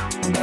Bye.